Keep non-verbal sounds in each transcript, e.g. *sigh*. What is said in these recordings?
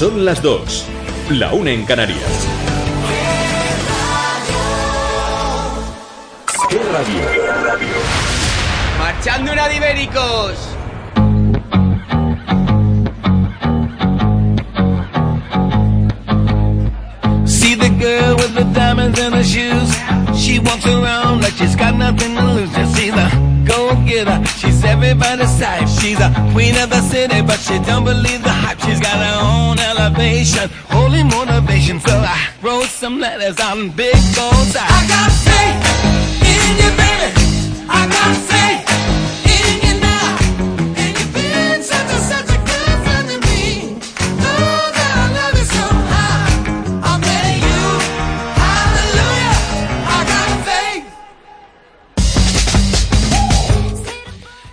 Son las dos, la una en Canarias. ¿Qué radio? ¡Marchando una de ibéricos! See the girl with the diamonds in her shoes. She walks around like she's got nothing to lose. Just see the go getter. She's everybody's type. She's a queen of the city, but she don't believe the hype. She's got her own elevation, holy motivation. So I wrote some letters on big goals. I got faith in you, baby. I got faith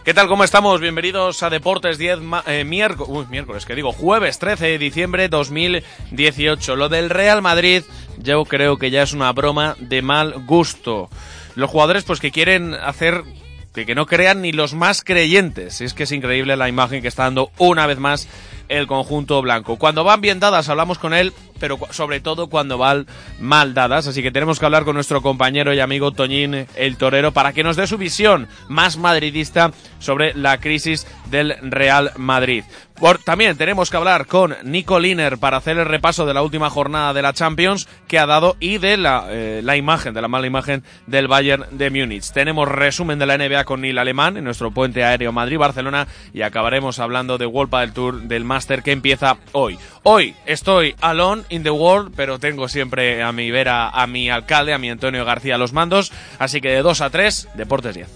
¿Qué tal? ¿Cómo estamos? Bienvenidos a Deportes 10 ma- eh, miércoles, uy, miércoles, que digo, jueves 13 de diciembre 2018. Lo del Real Madrid, yo creo que ya es una broma de mal gusto. Los jugadores, pues que quieren hacer que, que no crean ni los más creyentes. Es que es increíble la imagen que está dando una vez más el conjunto blanco. Cuando van bien dadas hablamos con él, pero sobre todo cuando van mal dadas. Así que tenemos que hablar con nuestro compañero y amigo Toñín el Torero para que nos dé su visión más madridista sobre la crisis del Real Madrid. Por- también tenemos que hablar con Nico Liner para hacer el repaso de la última jornada de la Champions que ha dado y de la, eh, la imagen, de la mala imagen del Bayern de Múnich. Tenemos resumen de la NBA con Neil Alemán en nuestro puente aéreo Madrid-Barcelona y acabaremos hablando de World del Tour del Master que empieza hoy. Hoy estoy alone in the world, pero tengo siempre a mi vera a mi alcalde, a mi Antonio García a los mandos, así que de 2 a 3, Deportes 10.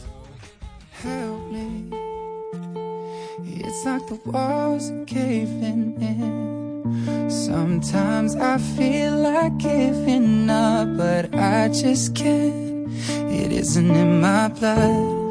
Help me. It's like the walls are caving in. Sometimes I feel like giving up, but I just can't. It isn't in my blood.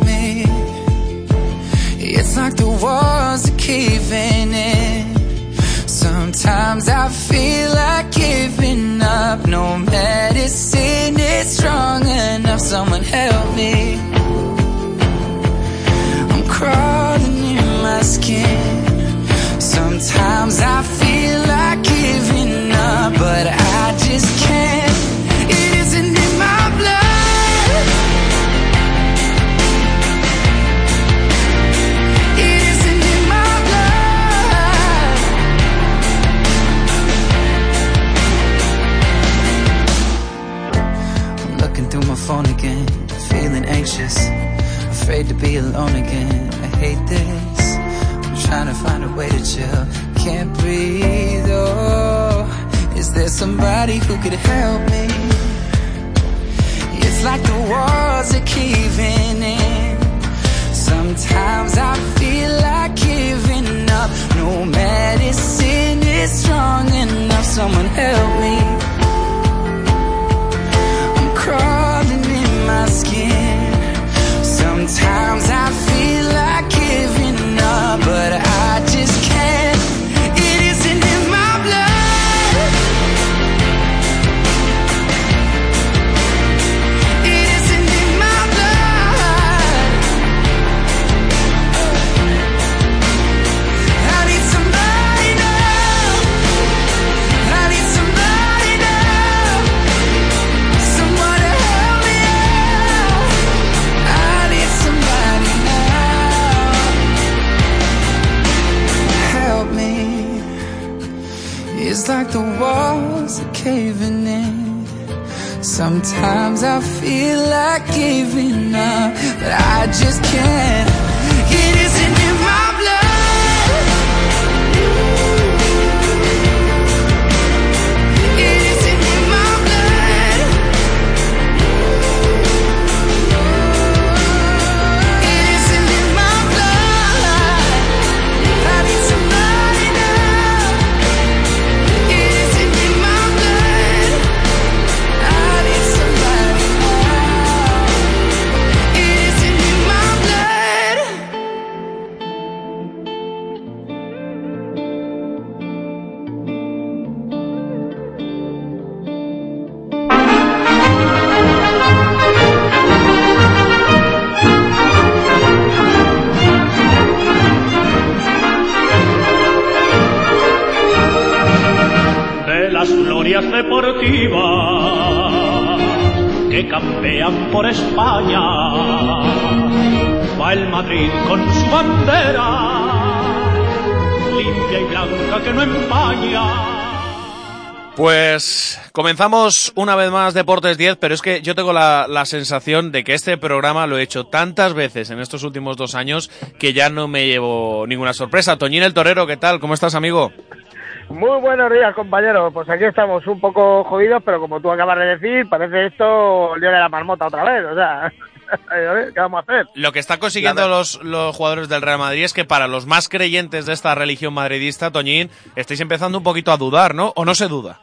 It's like the walls are caving in. Sometimes I feel like giving up. No medicine is strong enough. Someone help me. I'm crawling in my skin. Sometimes I feel like giving up, but I just can't. Comenzamos una vez más Deportes 10, pero es que yo tengo la, la sensación de que este programa lo he hecho tantas veces en estos últimos dos años que ya no me llevo ninguna sorpresa. Toñín el Torero, ¿qué tal? ¿Cómo estás, amigo? Muy buenos días, compañeros. Pues aquí estamos un poco jodidos, pero como tú acabas de decir, parece esto el día de la marmota otra vez. O sea, *laughs* ¿qué vamos a hacer? Lo que están consiguiendo los, los jugadores del Real Madrid es que para los más creyentes de esta religión madridista, Toñín, estáis empezando un poquito a dudar, ¿no? ¿O no se duda?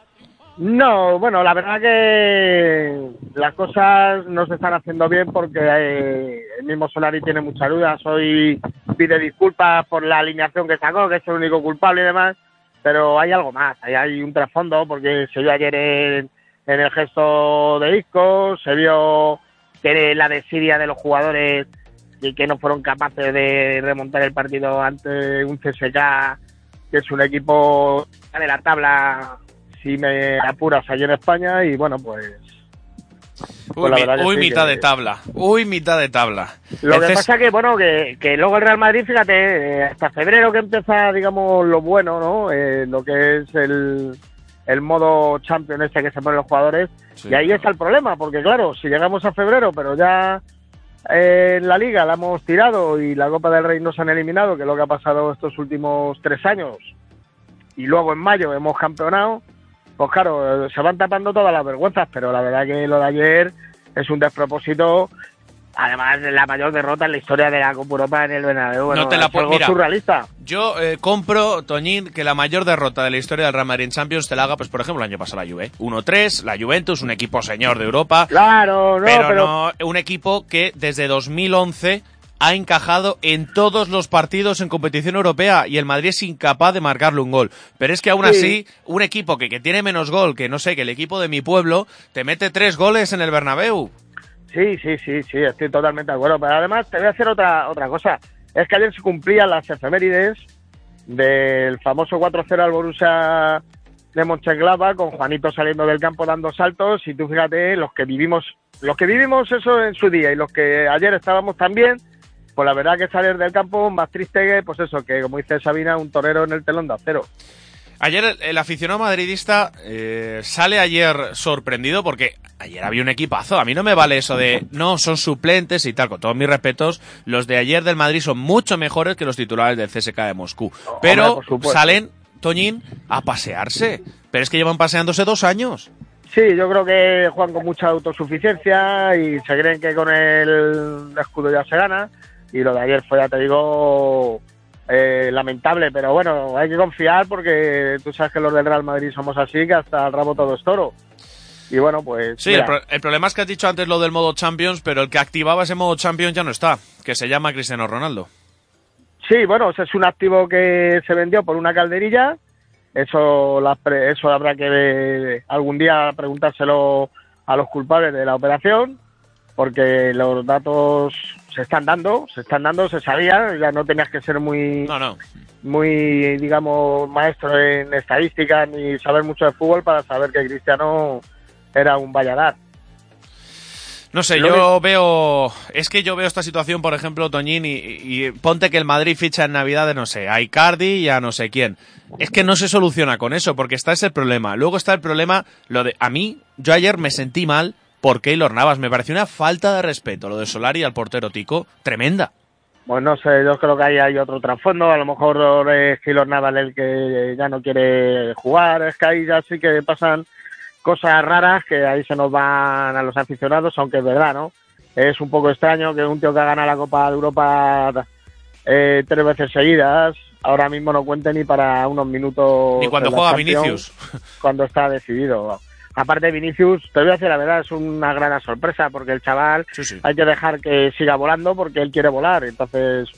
No, bueno, la verdad que las cosas no se están haciendo bien porque eh, el mismo Solari tiene muchas dudas. Hoy pide disculpas por la alineación que sacó, que es el único culpable y demás, pero hay algo más, hay, hay un trasfondo porque se vio ayer en, el gesto de Isco, se vio que la desidia de los jugadores y que no fueron capaces de remontar el partido ante un CSK, que es un equipo de la tabla, si me apuras, allí en España, y bueno, pues... Uy, Pues mi- uy, sí, mitad que- de tabla. Uy, mitad de tabla. Lo que pasa que, bueno, que, que luego el Real Madrid, fíjate, eh, hasta febrero que empieza, digamos, lo bueno, ¿no? Eh, lo que es el, el modo champion este que se ponen los jugadores. Sí. Y ahí está el problema, porque claro, si llegamos a febrero, pero ya eh, en la liga la hemos tirado y la Copa del Rey nos han eliminado, que es lo que ha pasado estos últimos tres años, y luego en mayo hemos campeonado, pues claro, se van tapando todas las vergüenzas, pero la verdad que lo de ayer es un despropósito. Además, la mayor derrota en la historia de la Copa Europa en el Bernabéu. Bueno, No te la puedo- surrealista. Yo eh, compro, Toñín, que la mayor derrota de la historia del Real Madrid en Champions te la haga, pues por ejemplo, el año pasado la Juve. 1-3, la Juventus, un equipo señor de Europa, Claro, no, pero, pero, no un equipo que desde 2011 ha encajado en todos los partidos en competición europea y el Madrid es incapaz de marcarle un gol. Pero es que aún Sí. así, un equipo que, que tiene menos gol, que no sé, que el equipo de mi pueblo, te mete tres goles en el Bernabéu. Sí, sí, sí, sí, estoy totalmente de acuerdo. Pero además te voy a hacer otra otra cosa. Es que ayer se cumplían las efemérides del famoso 4-0 al Borussia de Mönchengladbach con Juanito saliendo del campo dando saltos y tú fíjate los que vivimos los que vivimos eso en su día y los que ayer estábamos también pues la verdad que salir del campo más triste que pues eso que como dice Sabina un torero en el telón de acero Ayer el, aficionado madridista eh, sale ayer sorprendido porque ayer había un equipazo. A mí no me vale eso de no, son suplentes y tal. Con todos mis respetos, los de ayer del Madrid son mucho mejores que los titulares del CSK de Moscú. Pero salen, Toñín, a pasearse. Pero es que llevan paseándose dos años. Sí, yo creo que juegan con mucha autosuficiencia y se creen que con el escudo ya se gana. Y lo de ayer fue, ya te digo, eh, lamentable. Pero bueno, hay que confiar porque tú sabes que los del Real Madrid somos así, que hasta el rabo todo es toro. Y bueno, pues. Sí, el, pro- el problema es que has dicho antes lo del modo Champions, pero el que activaba ese modo Champions ya no está, que se llama Cristiano Ronaldo. Sí, bueno, ese es un activo que se vendió por una calderilla. Eso, las pre- eso habrá que eh, algún día preguntárselo a los culpables de la operación, porque los datos se están dando, se están dando, se sabía, ya no tenías que ser muy, No, no. muy, digamos, maestro en estadística ni saber mucho de fútbol para saber que Cristiano era un valladar. No sé, yo veo. Es que yo veo esta situación, por ejemplo, Toñín, y, y ponte que el Madrid ficha en Navidad, no sé, a Icardi y a no sé quién. Es que no se soluciona con eso, porque está ese problema. Luego está el problema, lo de. A mí, yo ayer me sentí mal por Keylor Navas. Me pareció una falta de respeto lo de Solari al portero Tico. Tremenda. Pues no sé, yo creo que ahí hay otro trasfondo. A lo mejor es Keylor Navas el que ya no quiere jugar. Es que ahí ya sí que pasan cosas raras que ahí se nos van a los aficionados, aunque es verdad, ¿no? Es un poco extraño que un tío que ha ganado la Copa de Europa eh, tres veces seguidas, ahora mismo no cuente ni para unos minutos. Ni cuando juega Vinicius. Cuando está decidido. Aparte, Vinicius, te voy a decir la verdad, es una gran sorpresa porque el chaval Sí, sí. hay que dejar que siga volando porque él quiere volar. Entonces,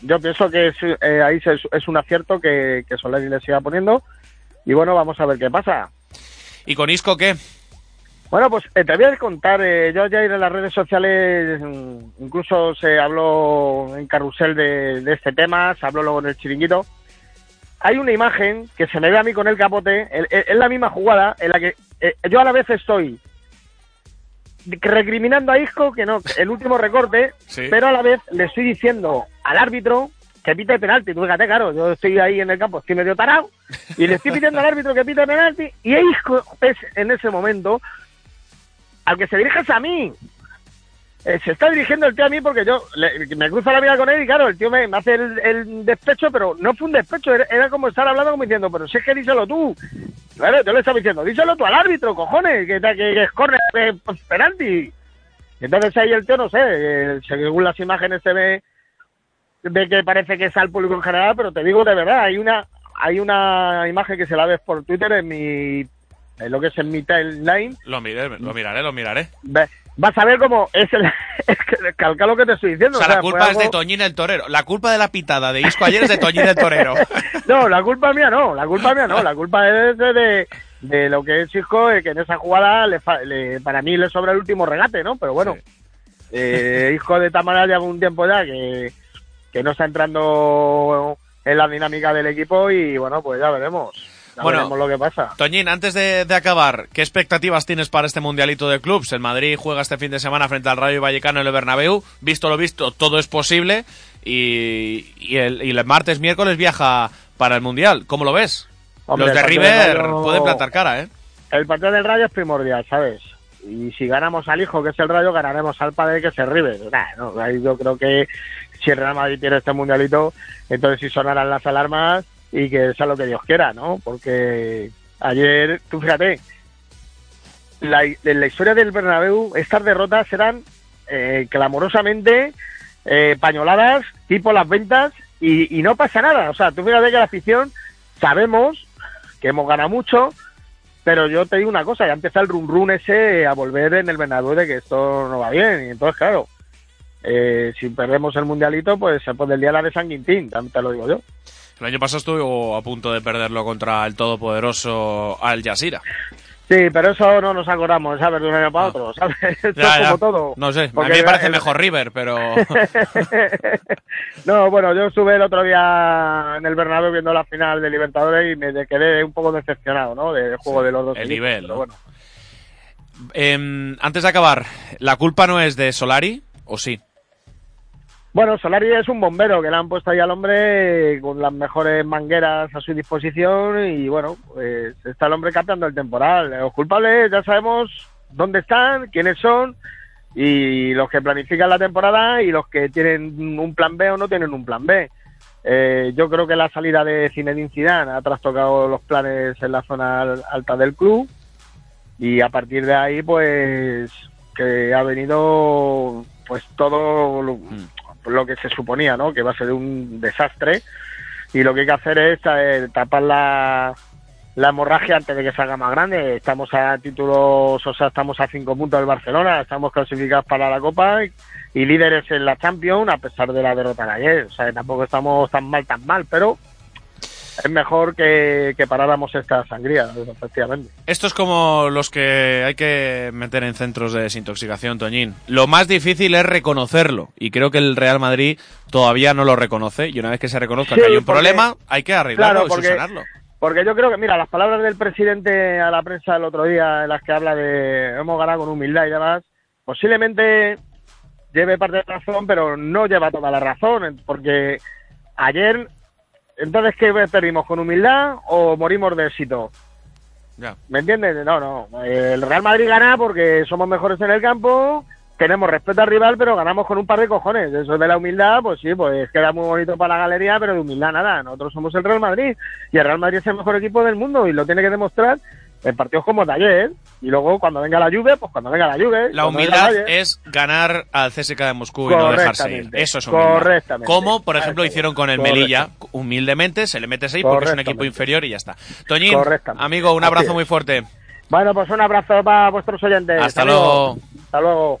yo pienso que es, eh, ahí es, es un acierto que, que Solari le siga poniendo. Y bueno, vamos a ver qué pasa. ¿Y con Isco qué? Bueno, pues eh, te voy a contar, eh, yo ayer en las redes sociales mm, incluso se habló en carrusel de, de este tema, se habló luego en el chiringuito. Hay una imagen que se me ve a mí con el capote, es la misma jugada en la que eh, yo a la vez estoy recriminando a Isco que no, el último recorte, Sí. pero a la vez le estoy diciendo al árbitro que pite penalti. Tú fíjate, claro, yo estoy ahí en el campo, estoy medio tarado, y le estoy pidiendo al árbitro que pite penalti, y Isco es en ese momento al que se dirige es a mí. Eh, se está dirigiendo el tío a mí porque yo le- me cruzo la vida con él y claro, el tío me, me hace el, el despecho, pero no fue un despecho, era, era como estar hablando como diciendo, pero si es que díselo tú. Claro, yo le estaba diciendo, díselo tú al árbitro, cojones, que, que, que es pues, penalti. Entonces ahí el tío, no sé, eh, según las imágenes se ve de que parece que es al público en general, pero te digo de verdad, hay una hay una imagen que se la ves por Twitter en mi en lo que es en mi timeline Lo miré, lo miraré, lo miraré. Ve- vas a ver cómo es el *laughs* es que calca lo que te estoy diciendo O sea, o sea, la culpa es de algo- Toñín el Torero. La culpa de la pitada de Isco ayer es de Toñín el Torero. *laughs* no la culpa mía no la culpa mía no la culpa es de, de, de lo que es Isco que en esa jugada le, le- para mí le sobra el último regate no pero bueno eh, Isco de Tamara lleva un tiempo ya que, que no está entrando en la dinámica del equipo y bueno pues ya veremos ya Bueno, veremos lo que pasa Toñín, antes de, de acabar, ¿qué expectativas tienes para este mundialito de clubs? El Madrid juega este fin de semana frente al Rayo Vallecano en el Bernabéu. Visto lo visto, todo es posible. Y, y el, y el martes, miércoles viaja para el mundial. ¿Cómo lo ves? Hombre, Los de River Rayo- pueden plantar cara, ¿eh? el partido del Rayo es primordial, ¿sabes? Y si ganamos al hijo, que es el Rayo, ganaremos al padre, que es el River. Nah, no, yo creo que si el Real Madrid tiene este mundialito, entonces sí sonarán las alarmas y que sea lo que Dios quiera, ¿no? Porque ayer, tú fíjate, la, en la historia del Bernabéu, estas derrotas eran eh, clamorosamente eh, pañoladas, tipo las ventas, y, no pasa nada. O sea, tú fíjate que la afición sabemos que hemos ganado mucho, pero yo te digo una cosa, ya empieza el run run ese a volver en el Bernabéu de que esto no va bien. Y entonces, claro, eh, si perdemos el mundialito, pues se pone el día la de San Quintín, te lo digo yo. El año pasado estuvo a punto de perderlo contra el todopoderoso Al Jazeera. Sí, pero eso no nos acordamos, ¿sabes? De un año para otro, ¿sabes? *laughs* Esto Ya, es ya. como todo. No sé, a mí me parece el- mejor River, pero... *laughs* no, bueno, yo estuve el otro día en el Bernabéu viendo la final de Libertadores y me quedé un poco decepcionado, ¿no? Del juego de los dos. el equipos, nivel, pero ¿no? bueno. Em, antes de acabar, ¿la culpa no es de Solari o sí? Bueno, Solari es un bombero que le han puesto ahí al hombre con las mejores mangueras a su disposición y bueno, pues está el hombre captando el temporal. Los culpables ya sabemos dónde están, quiénes son y los que planifican la temporada y los que tienen un plan B o no tienen un plan B. Eh, yo creo que la salida de Zinedine Zidane ha trastocado los planes en la zona al- alta del club y a partir de ahí pues que ha venido pues todo lo, que se suponía, ¿no? Que va a ser un desastre y lo que hay que hacer es eh, tapar la, la hemorragia antes de que salga más grande. Estamos a títulos, o sea, estamos a cinco puntos del Barcelona, estamos clasificados para la Copa y, y líderes en la Champions a pesar de la derrota de ayer. O sea, tampoco estamos tan mal, tan mal, pero es mejor que, que paráramos esta sangría, efectivamente. Esto es como los que hay que meter en centros de desintoxicación, Toñín. Lo más difícil es reconocerlo. Y creo que el Real Madrid todavía no lo reconoce. Y una vez que se reconozca Sí, que hay un porque- problema, hay que arreglarlo Claro, y porque- solucionarlo. Porque yo creo que, mira, las palabras del presidente a la prensa el otro día, en las que habla de hemos ganado con humildad y demás, posiblemente lleve parte de razón, pero no lleva toda la razón, porque ayer, entonces, ¿qué perdimos? ¿Con humildad o morimos de éxito? Ya. ¿Me entiendes? No, no. El Real Madrid gana porque somos mejores en el campo, tenemos respeto al rival, pero ganamos con un par de cojones. Eso de la humildad, pues sí, pues queda muy bonito para la galería, pero de humildad nada. Nosotros somos el Real Madrid y el Real Madrid es el mejor equipo del mundo y lo tiene que demostrar en partidos como de ayer. Y luego cuando venga la lluvia, pues cuando venga la lluvia. La humildad es ganar al CSK de Moscú y no dejarse ir. Eso es humildad. correctamente. Como, por ejemplo, hicieron con el. Melilla. Humildemente se le mete 6 porque es un equipo inferior y ya está. Toñín, amigo, un abrazo muy fuerte. Bueno, pues un abrazo para vuestros oyentes. Hasta luego. Hasta luego.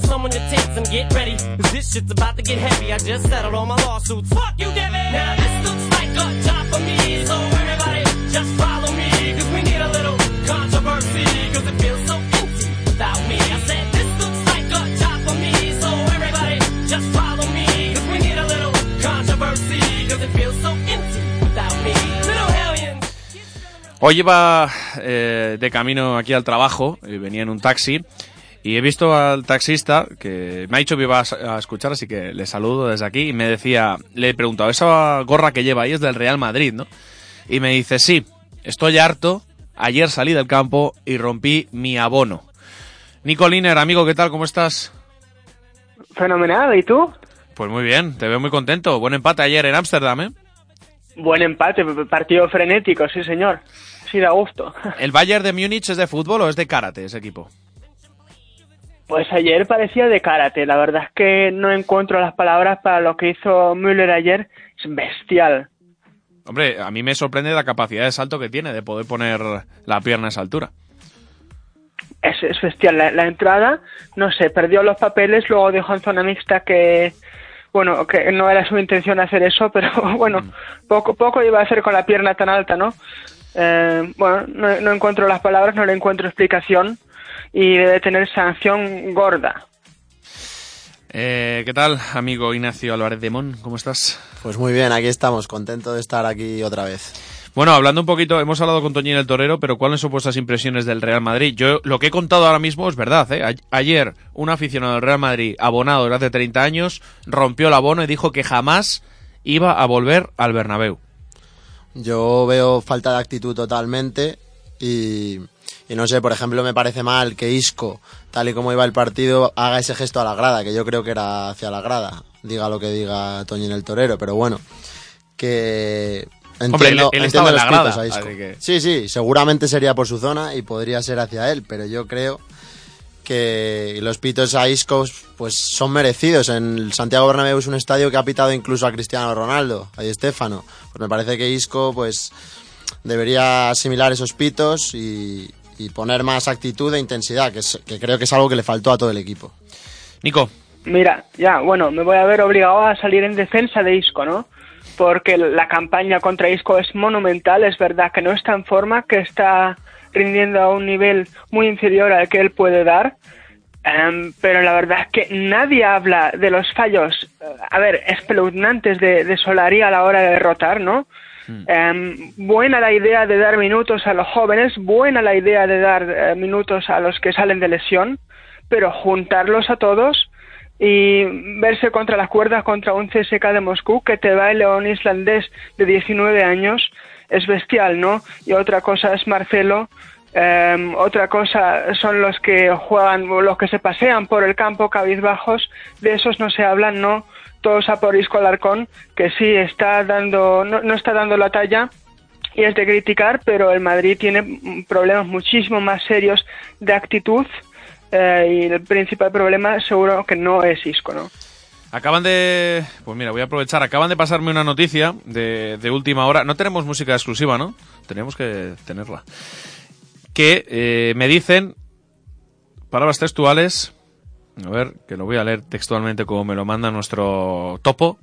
come on your and get ready. Cause this shit's about to get heavy, I just settled all my lawsuits. Fuck you, Debbie! Now this looks like a job for me, so everybody just follow me, cause we need a little controversy, cause it feels so empty without me. I said this looks like a job for me, so everybody just follow me, cause we need a little controversy, cause it feels so empty without me. Eh, de camino aquí al trabajo, y venía en un taxi, y he visto al taxista que me ha dicho que iba a, escuchar, así que le saludo desde aquí, y me decía, le he preguntado, esa gorra que lleva ahí es del Real Madrid, ¿no? Y me dice, sí, estoy harto, ayer salí del campo y rompí mi abono. Nico Liner, amigo, ¿qué tal? ¿Cómo estás? Fenomenal, ¿y tú? Pues muy bien, te veo muy contento. Buen empate ayer en Ámsterdam, ¿eh? Buen empate, partido frenético, sí señor. Sí, da gusto. *laughs* ¿El Bayern de Múnich es de fútbol o es de karate ese equipo? Pues ayer parecía de karate, la verdad es que no encuentro las palabras para lo que hizo Müller ayer, es bestial. Hombre, a mí me sorprende la capacidad de salto que tiene de poder poner la pierna a esa altura. Es, es bestial. La, la entrada, no sé, perdió los papeles, luego dijo en zona mixta que, bueno, que no era su intención hacer eso, pero *laughs* bueno, poco, poco iba a hacer con la pierna tan alta, ¿no? Eh, bueno, no, no encuentro las palabras, no le encuentro explicación y debe tener sanción gorda. Eh, ¿Qué tal, amigo Ignacio Álvarez de Mon? ¿Cómo estás? Pues muy bien, aquí estamos, contento de estar aquí otra vez. Bueno, hablando un poquito, hemos hablado con Toñín el Torero, pero ¿cuáles son vuestras impresiones del Real Madrid? Yo lo que he contado ahora mismo es verdad, ¿eh? Ayer un aficionado del Real Madrid, abonado desde hace 30 años, rompió el abono y dijo que jamás iba a volver al Bernabéu. Yo veo falta de actitud totalmente y, y no sé, por ejemplo, me parece mal que Isco, tal y como iba el partido, haga ese gesto a la grada, que yo creo que era hacia la grada, diga lo que diga Toñín el Torero, pero bueno, que entiendo, Hombre, él- él entiendo estaba en los la grada, pitos a Isco. que- Sí, sí, seguramente sería por su zona y podría ser hacia él, pero yo creo que los pitos a Isco pues son merecidos. En Santiago Bernabéu es un estadio que ha pitado incluso a Cristiano Ronaldo, a Di Stéfano. Pues me parece que Isco pues debería asimilar esos pitos y, y poner más actitud e intensidad, que, es- que creo que es algo que le faltó a todo el equipo. Nico. Mira, ya, bueno, me voy a ver obligado a salir en defensa de Isco, ¿no? Porque la campaña contra Isco es monumental, es verdad que no está en forma, que está rindiendo a un nivel muy inferior al que él puede dar, Em, pero la verdad es que nadie habla de los fallos, eh, a ver, espeluznantes de, de Solari a la hora de derrotar, ¿no? Em, buena la idea de dar minutos a los jóvenes, buena la idea de dar eh, minutos a los que salen de lesión, pero juntarlos a todos y verse contra las cuerdas contra un CSK de Moscú que te va el león islandés de 19 años es bestial, ¿no? Y otra cosa es Marcelo, em, otra cosa son los que juegan, los que se pasean por el campo cabizbajos, de esos no se hablan, ¿no? Todos a por Isco Alarcón, que sí está dando, no, no está dando la talla, y es de criticar, pero el Madrid tiene problemas muchísimo más serios de actitud eh, y el principal problema seguro que no es Isco, ¿no? Acaban de. Pues mira, voy a aprovechar. Acaban de pasarme una noticia de, última hora. No tenemos música exclusiva, ¿no? Tenemos que tenerla. Que eh, me dicen. Palabras textuales. A ver, que lo voy a leer textualmente como me lo manda nuestro topo.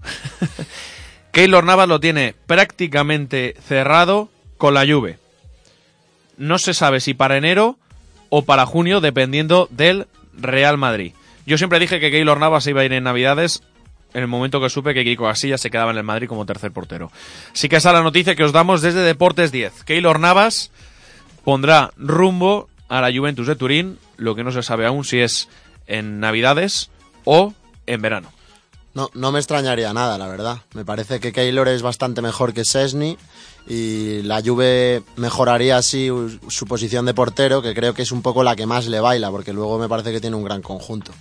*laughs* Keylor Navas lo tiene prácticamente cerrado con la Juve. No se sabe si para enero o para junio, dependiendo del Real Madrid. Yo siempre dije que Keylor Navas iba a ir en Navidades en el momento que supe que Kiko Casillas se quedaba en el Madrid como tercer portero. Sí que esa es la noticia que os damos desde Deportes 10. Keylor Navas pondrá rumbo a la Juventus de Turín, lo que no se sabe aún si es en Navidades o en verano. No, no me extrañaría nada, la verdad. Me parece que Keylor es bastante mejor que Sesni y la Juve mejoraría así su posición de portero, que creo que es un poco la que más le baila, porque luego me parece que tiene un gran conjunto.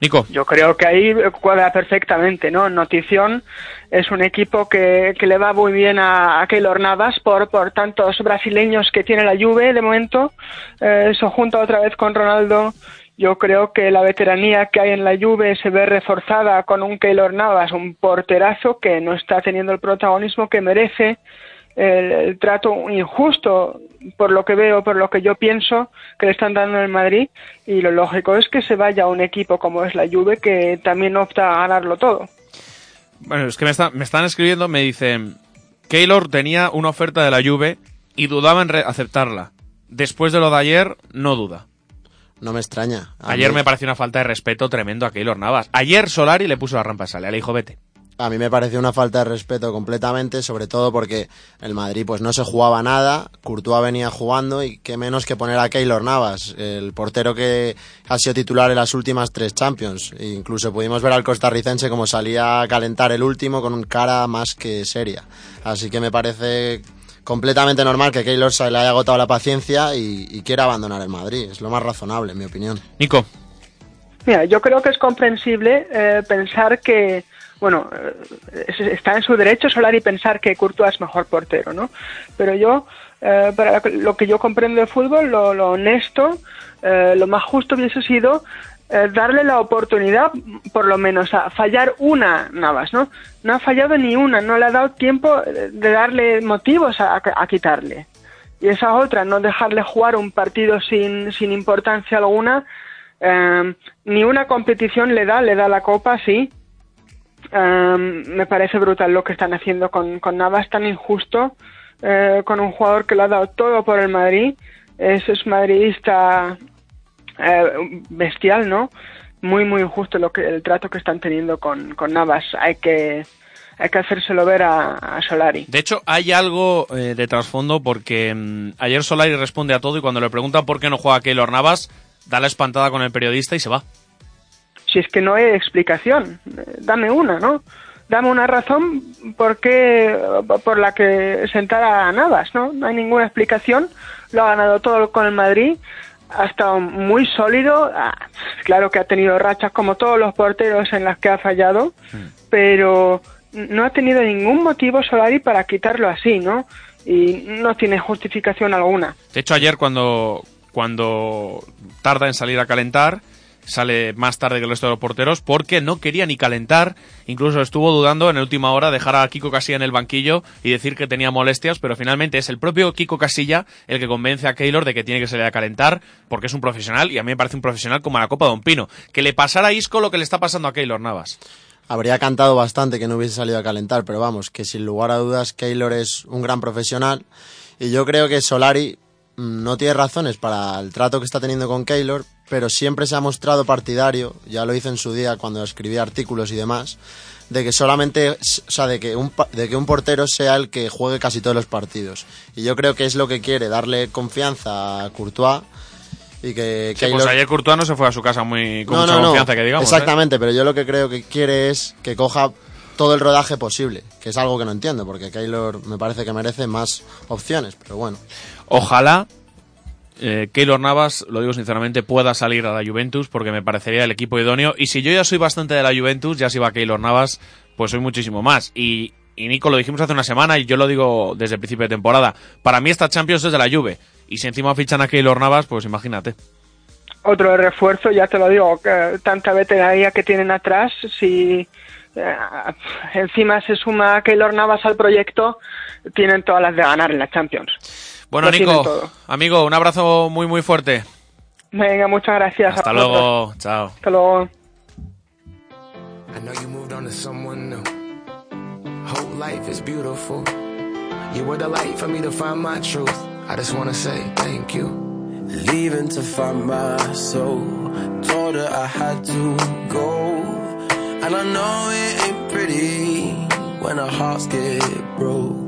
Nico. Yo creo que ahí cuadra perfectamente, ¿no? Notición es un equipo que, que le va muy bien a, a Keylor Navas por, por tantos brasileños que tiene la Juve de momento. Eh, eso junta otra vez con Ronaldo. Yo creo que la veteranía que hay en la Juve se ve reforzada con un Keylor Navas, un porterazo que no está teniendo el protagonismo que merece el, trato injusto, por lo que veo, por lo que yo pienso, que le están dando en Madrid, y lo lógico es que se vaya a un equipo como es la Juve, que también opta a ganarlo todo. Bueno, es que me, me están escribiendo, me dicen, Keylor tenía una oferta de la Juve y dudaba en aceptarla. Después de lo de ayer, no duda. No me extraña. A ayer mí... me pareció una falta de respeto tremendo a Keylor Navas. Ayer Solari le puso la rampa a sale, le dijo vete. A mí me pareció una falta de respeto completamente, sobre todo porque el Madrid pues no se jugaba nada, Courtois venía jugando y qué menos que poner a Keylor Navas, el portero que ha sido titular en las últimas tres Champions. E incluso pudimos ver al costarricense como salía a calentar el último con un cara más que seria. Así que me parece completamente normal que Keylor se le haya agotado la paciencia y, y quiera abandonar el Madrid. Es lo más razonable, en mi opinión. Nico. Mira, yo creo que es comprensible eh, pensar que bueno, eh, está en su derecho Solari pensar que Courtois es mejor portero, ¿no? Pero yo, eh, para lo que yo comprendo de fútbol, lo, lo honesto, eh, lo más justo hubiese sido eh, darle la oportunidad, por lo menos, a fallar una Navas, ¿no? No ha fallado ni una, no le ha dado tiempo de darle motivos a, quitarle. Y esa otra, no dejarle jugar un partido sin, sin importancia alguna, eh, ni una competición le da, le da la copa, sí, Um, me parece brutal lo que están haciendo con, con Navas, tan injusto, eh, con un jugador que lo ha dado todo por el Madrid. Es, es madridista eh, bestial, ¿no? Muy, muy injusto lo que, el trato que están teniendo con, con Navas. Hay que, hay que hacérselo ver a, a Solari. De hecho, hay algo eh, de trasfondo porque mmm, ayer Solari responde a todo y cuando le preguntan por qué no juega Keylor Navas, da la espantada con el periodista y se va si es que no hay explicación, dame una, ¿no? Dame una razón por qué, por la que sentara a Navas, ¿no? No hay ninguna explicación, lo ha ganado todo con el Madrid, ha estado muy sólido, claro que ha tenido rachas como todos los porteros en las que ha fallado, pero no ha tenido ningún motivo Solari para quitarlo así, ¿no? Y no tiene justificación alguna. De hecho, ayer cuando, cuando tarda en salir a calentar, sale más tarde que el resto de los porteros porque no quería ni calentar, incluso estuvo dudando en la última hora dejar a Kiko Casilla en el banquillo y decir que tenía molestias, pero finalmente es el propio Kiko Casilla el que convence a Keylor de que tiene que salir a calentar porque es un profesional y a mí me parece un profesional como a la Copa de un Pino. Que le pasara a Isco lo que le está pasando a Keylor Navas. Habría cantado bastante que no hubiese salido a calentar, pero vamos, que sin lugar a dudas Keylor es un gran profesional y yo creo que Solari no tiene razones para el trato que está teniendo con Keylor, pero siempre se ha mostrado partidario, ya lo hice en su día cuando escribí artículos y demás, de que solamente, o sea, de que un, de que un portero sea el que juegue casi todos los partidos. Y yo creo que es lo que quiere, darle confianza a Courtois y que Sí, pues ayer Courtois no se fue a su casa muy con mucha confianza, que digamos. ¿eh? Exactamente, pero yo lo que creo que quiere es que coja todo el rodaje posible, que es algo que no entiendo, porque Keylor me parece que merece más opciones, pero bueno. Ojalá eh, Keylor Navas, lo digo sinceramente, pueda salir a la Juventus porque me parecería el equipo idóneo. Y si yo ya soy bastante de la Juventus, ya si va Keylor Navas, pues soy muchísimo más. Y, y Nico, lo dijimos hace una semana y yo lo digo desde el principio de temporada. Para mí esta Champions es de la Juve. Y si encima fichan a Keylor Navas, pues imagínate. Otro refuerzo, ya te lo digo, que tanta veteranía que tienen atrás, si eh, encima se suma Keylor Navas al proyecto, tienen todas las de ganar en la Champions. Bueno, Lo Nico, amigo, un abrazo muy, muy fuerte. Venga, muchas gracias. Hasta luego. Chao. Hasta luego. I know you moved on to someone new. Whole life is beautiful. You were the light for me to find my truth. I just wanna say thank you. Leaving to find my soul. Told her I had to go. And I know it ain't pretty when our hearts get broke.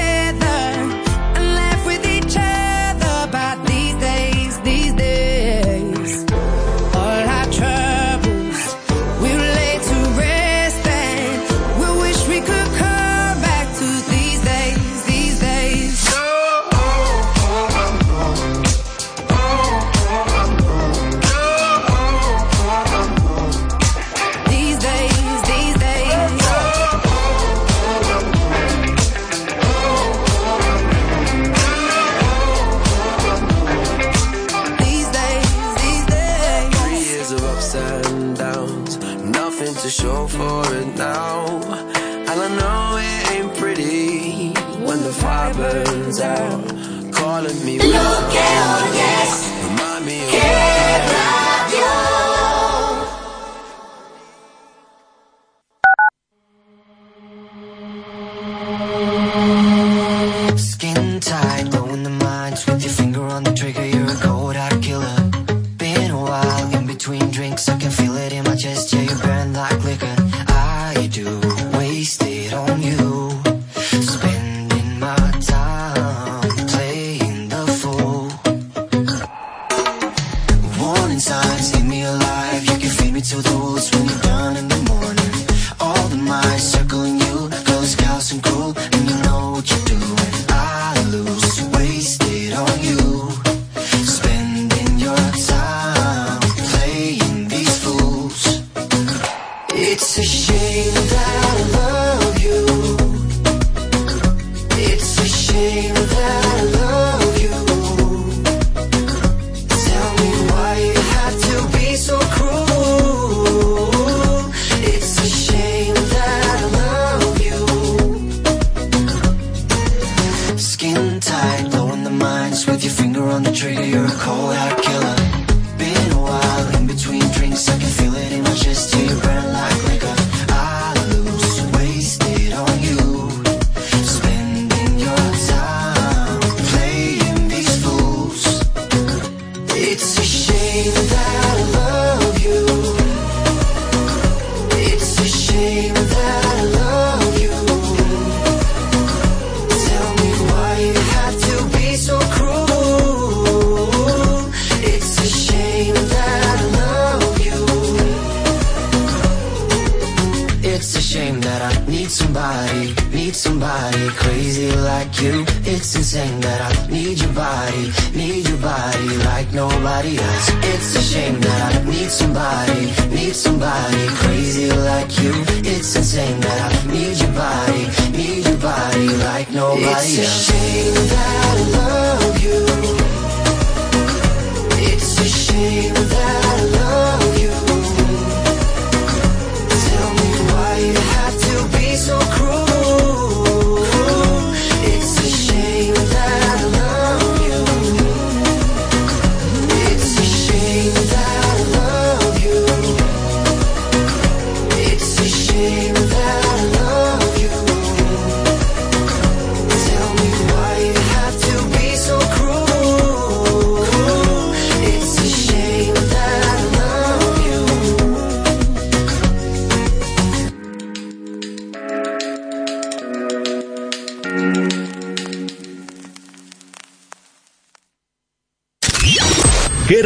trigger. You're a cold heart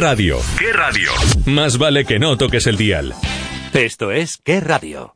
radio? ¿Qué radio? Más vale que no toques el dial. Esto es ¿Qué radio?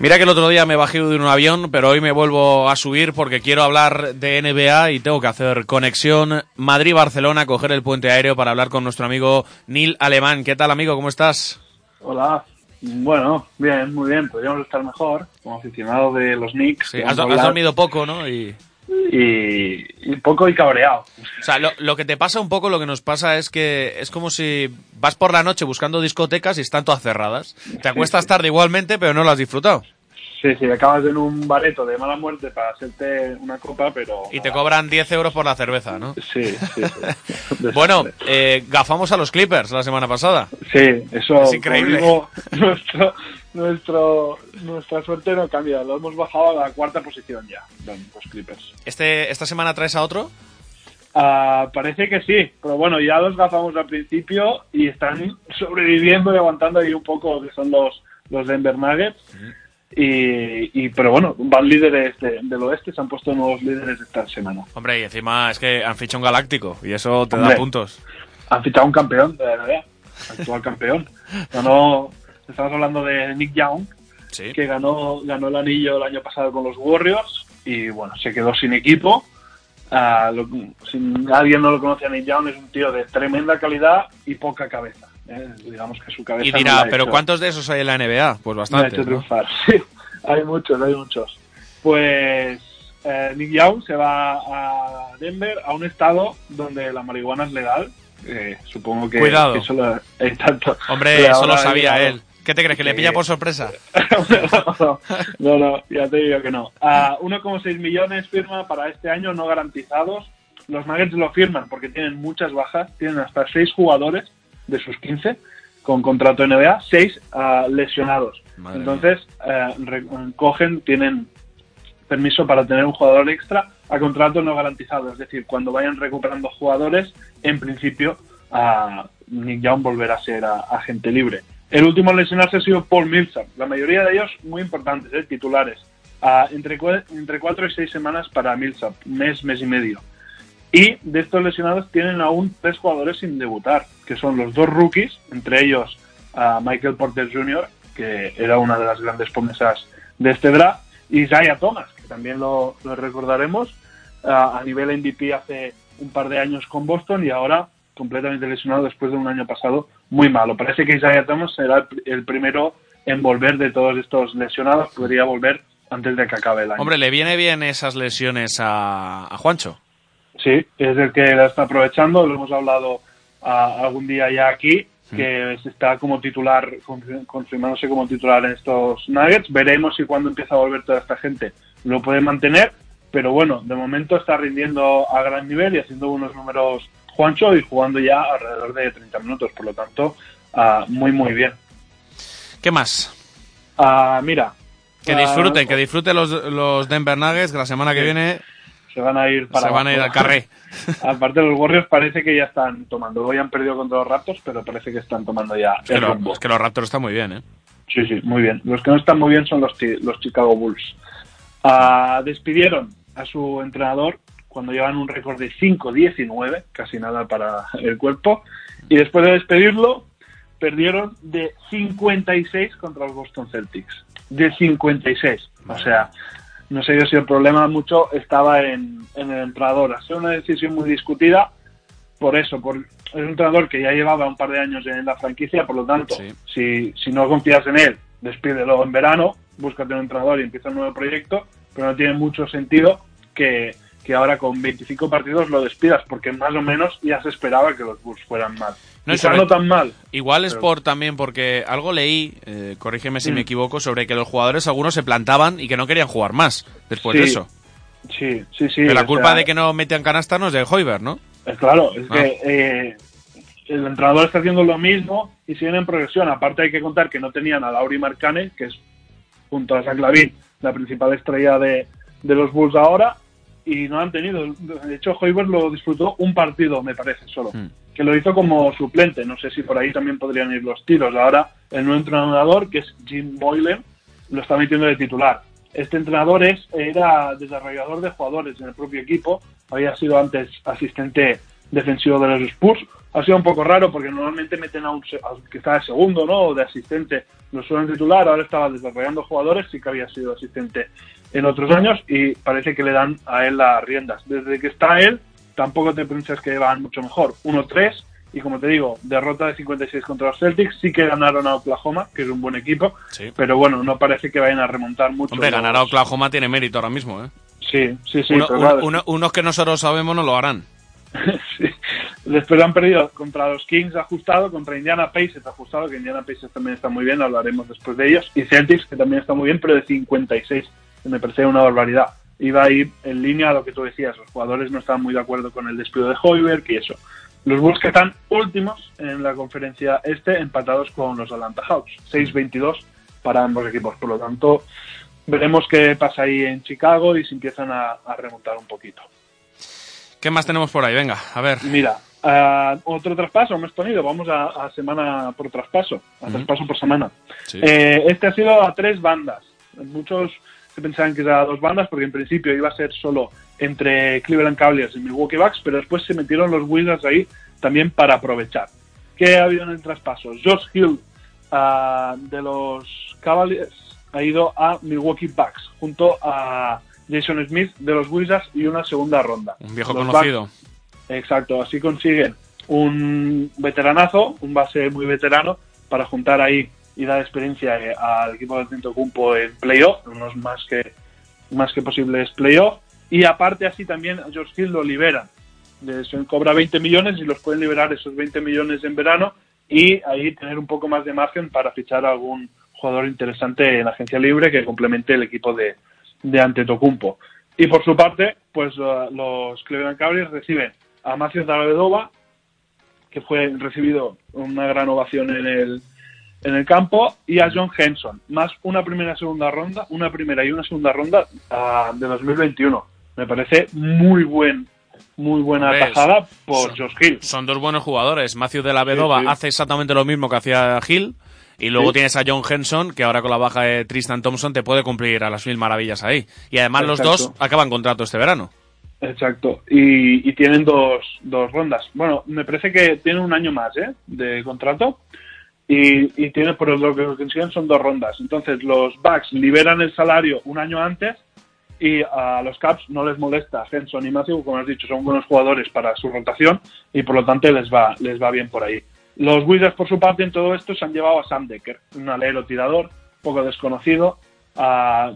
Mira que el otro día me bajé de un avión, pero hoy me vuelvo a subir porque quiero hablar de NBA y tengo que hacer conexión Madrid-Barcelona, coger el puente aéreo para hablar con nuestro amigo Neil Alemán. ¿Qué tal, amigo? ¿Cómo estás? Hola. Bueno, bien, muy bien. Podríamos estar mejor como aficionado de los Knicks. Sí, has, has dormido poco, ¿no? Y, y, y poco y cabreado. o sea, lo, lo que te pasa un poco, lo que nos pasa es que es como si vas por la noche buscando discotecas y están todas cerradas. Te acuestas tarde igualmente, pero no lo has disfrutado. Sí, sí, acabas en un bareto de mala muerte para hacerte una copa, pero... Y te cobran 10 euros por la cerveza, ¿no? Sí, sí, sí. *laughs* Bueno, eh, gafamos a los Clippers la semana pasada. Sí, eso... Es increíble. como digo, *laughs* nuestro, nuestro, nuestra suerte no cambia. Lo hemos bajado a la cuarta posición ya, los Clippers. Este, ¿Esta semana traes a otro? Ah, parece que sí, pero bueno, ya los gafamos al principio y están *laughs* sobreviviendo y aguantando ahí un poco, que son los, los Denver Nuggets. Y, y- pero bueno, van líderes de- del oeste, se han puesto nuevos líderes esta semana. Hombre, y encima es que han fichado un galáctico y eso te da puntos. Han fichado un campeón de la NBA, actual campeón. Ganó, estamos hablando de Nick Young, que ganó, ganó el anillo el año pasado con los Warriors y bueno, se quedó sin equipo. Ah, lo- si alguien no lo conoce a Nick Young, es un tío de tremenda calidad y poca cabeza. ¿Eh? Digamos que su cabeza Y dirá, ¿pero hecho- cuántos de esos hay en la NBA? Pues me ha bastante. hecho ¿no? triunfar. *laughs* Sí, hay muchos, hay muchos. Pues eh, Nick Young se va a Denver, a un estado donde la marihuana es legal. Eh, supongo que, Cuidado. que eso lo, *laughs* tanto, Hombre, eso lo sabía él. ¿Qué te crees? ¿Que le pilla por sorpresa? *laughs* No, no, ya te digo que no. A 1,6 millones firma para este año no garantizados. Los Nuggets lo firman porque tienen muchas bajas. Tienen hasta 6 jugadores de sus 15 con contrato NBA, 6 lesionados. Madre Entonces, eh, re- cogen, tienen permiso para tener un jugador extra a contrato no garantizado. Es decir, cuando vayan recuperando jugadores, en principio, a Nick Young volverá a ser agente libre. El último en lesionarse ha sido Paul Millsap. La mayoría de ellos muy importantes, ¿eh? titulares. Ah, entre, entre cuatro y seis semanas para Millsap, mes, mes y medio. Y de estos lesionados tienen aún tres jugadores sin debutar, que son los dos rookies, entre ellos a Michael Porter Jr., que era una de las grandes promesas de este draft, y Isaiah Thomas, que también lo, recordaremos, ah, a nivel MVP hace un par de años con Boston y ahora completamente lesionado después de un año pasado muy malo. Parece que Isaiah Thomas será el, pr- el primero en volver de todos estos lesionados, podría volver antes de que acabe el año. Hombre, ¿le viene bien esas lesiones a Juancho? Sí, es el que la está aprovechando, lo hemos hablado ah, algún día ya aquí, que se está como titular, confir- confirmándose como titular en estos Nuggets. Veremos si cuando empieza a volver toda esta gente lo puede mantener, pero bueno, de momento está rindiendo a gran nivel y haciendo unos números Juancho y jugando ya alrededor de 30 minutos, por lo tanto, ah, muy muy bien. ¿Qué más? Ah, mira. Que ah, disfruten, que disfruten los, los Denver Nuggets, que la semana que Sí. viene se van a ir para se van a ir al carré. *laughs* Aparte los Warriors parece que ya están tomando. Hoy han perdido contra los Raptors, pero parece que están tomando ya Es que, el lo- rumbo. es que los Raptors están muy bien, ¿eh? Sí, sí, muy bien. Los que no están muy bien son los, los Chicago Bulls. Ah, despidieron a su entrenador cuando llevan un récord de 5-19, casi nada para el cuerpo, y después de despedirlo, perdieron de 56 contra los Boston Celtics. De 56. O sea, no sé yo si el problema mucho estaba en, en el entrenador. Ha sido una decisión muy discutida por eso, por es un entrenador que ya llevaba un par de años en la franquicia, por lo tanto, si, si no confías en él, despídelo en verano, búscate un entrenador y empieza un nuevo proyecto, pero no tiene mucho sentido que, que ahora con 25 partidos lo despidas, porque más o menos ya se esperaba que los Bulls fueran mal. No, Quizá no tan mal. Igual es pero- por también porque algo leí, eh, corrígeme si Mm. me equivoco, sobre que los jugadores algunos se plantaban y que no querían jugar más después de eso. Sí, sí, sí. que la culpa sea, de que no metan canasta no es de Hoiberg, ¿no? Eh, Claro, es Ah. que eh, el entrenador está haciendo lo mismo y siguen en progresión. Aparte hay que contar que no tenían a Lauri Marcane, que es junto a Zach Lavin la principal estrella de, de los Bulls ahora, y no han tenido. De hecho, Hoiberg lo disfrutó un partido, me parece, solo. Que lo hizo como suplente. No sé si por ahí también podrían ir los tiros. Ahora el nuevo entrenador, que es Jim Boylan, lo está metiendo de titular. Este entrenador es, era desarrollador de jugadores en el propio equipo, había sido antes asistente defensivo de los Spurs. Ha sido un poco raro porque normalmente meten a un a- de segundo, ¿no? O de asistente, lo suelen titular, ahora estaba desarrollando jugadores, sí que había sido asistente en otros años y parece que le dan a él las riendas. Desde que está él, tampoco te piensas que van mucho mejor. 1-3 y como te digo, derrota de 56 contra los Celtics, sí que ganaron a Oklahoma, que es un buen equipo, pero bueno, no parece que vayan a remontar mucho. Hombre, ganar a Oklahoma tiene mérito ahora mismo, ¿eh? Sí, sí, sí. Uno- pero uno- claro, uno- unos que nosotros sabemos no lo harán. *laughs* Después han perdido contra los Kings ajustado, contra Indiana Pacers ajustado, que Indiana Pacers también está muy bien, hablaremos después de ellos, y Celtics, que también está muy bien, pero de 56, que me parece una barbaridad. Iba a ir en línea a lo que tú decías, los jugadores no estaban muy de acuerdo con el despido de Hoiberg y eso. Los Bulls que están últimos en la conferencia este, empatados con los Atlanta Hawks, 6-22 para ambos equipos. Por lo tanto, veremos qué pasa ahí en Chicago y si empiezan a, a remontar un poquito. ¿Qué más tenemos por ahí? Venga, a ver. Mira, ah, otro traspaso hemos tenido. Vamos a, a semana por traspaso, a traspaso por semana. Sí. Eh, este ha sido a tres bandas. Muchos pensaban que era dos bandas porque en principio iba a ser solo entre Cleveland Cavaliers y Milwaukee Bucks, pero después se metieron los Wizards ahí también para aprovechar. ¿Qué ha habido en el traspaso? Josh Hill ah, de los Cavaliers ha ido a Milwaukee Bucks junto a Jason Smith de los Wizards y una segunda ronda. Un viejo Los conocido. Bucks- Exacto, así consiguen un veteranazo, un base muy veterano, para juntar ahí y dar experiencia eh, al equipo de Antetokounmpo en playoff, unos más que más que posibles playoff, y aparte así también a George Hill lo liberan. Se cobra 20 millones y los pueden liberar esos 20 millones en verano y ahí tener un poco más de margen para fichar a algún jugador interesante en agencia libre que complemente el equipo de, de Antetokounmpo. Y por su parte, pues los Cleveland Cavaliers reciben a Macio Davedova, que fue recibido una gran ovación en el, en el campo, y a John Henson, más una primera y segunda ronda, una primera y una segunda ronda ah, de 2021. Me parece muy buen, muy buena tajada por son- Josh Hill. Son dos buenos jugadores. Matthew de la Vedova Sí, sí. hace exactamente lo mismo que hacía Hill. Y luego Sí. tienes a John Henson, que ahora con la baja de Tristan Thompson te puede cumplir a las mil maravillas ahí. Y además los dos acaban contrato este verano. Exacto. Y, y tienen dos, dos rondas. Bueno, me parece que tienen un año más ¿eh? de contrato. Y, y tiene, por lo que consiguen son dos rondas. Entonces los Bucks liberan el salario un año antes y a los Caps no les molesta Henson y Matthew, como has dicho, son buenos jugadores para su rotación y por lo tanto les va, les va bien por ahí. Los Wizards, por su parte, en todo esto se han llevado a Sam Decker, un alero tirador, poco desconocido, a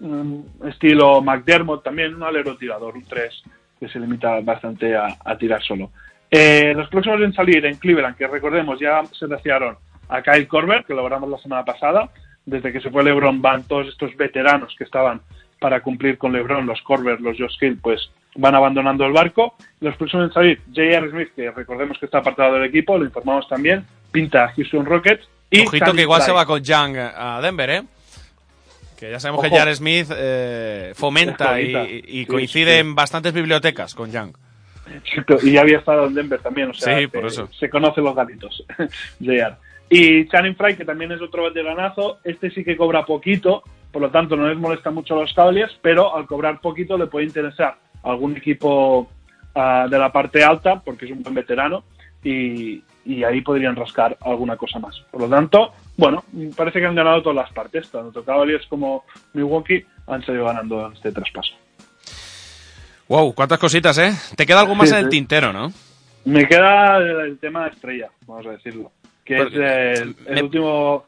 un estilo McDermott también, un alero tirador, un 3 que se limita bastante a tirar solo. Eh, los próximos en salir en Cleveland, que recordemos ya se desearon a Kyle Korver, que lo hablamos la semana pasada, desde que se fue LeBron van todos estos veteranos que estaban para cumplir con LeBron, los Korver, los Josh Hill, pues van abandonando el barco. Los próximos en salir, J.R. Smith, que recordemos que está apartado del equipo, lo informamos también, pinta a Houston Rockets. Y Ojito que igual se va con Young a Denver, ¿eh? Que ya sabemos que. Jared Smith eh, fomenta y, y Sí, coincide sí. en bastantes bibliotecas con Young. Y ya había estado en Denver también, o sea, Sí, por se- eso. se conocen los gatitos, *laughs* JR. Y Channing Frye, que también es otro veteranazo, este sí que cobra poquito, por lo tanto no les molesta mucho a los Cavaliers, pero al cobrar poquito le puede interesar a algún equipo ah, de la parte alta, porque es un buen veterano, y, y ahí podrían rascar alguna cosa más. Por lo tanto, bueno, parece que han ganado todas las partes, tanto Cavaliers como Milwaukee han salido ganando este traspaso. Wow, cuántas cositas, ¿eh? Te queda algo más Sí, en el sí. tintero, ¿no? Me queda el, el tema estrella, vamos a decirlo, que Porque es el, el me- último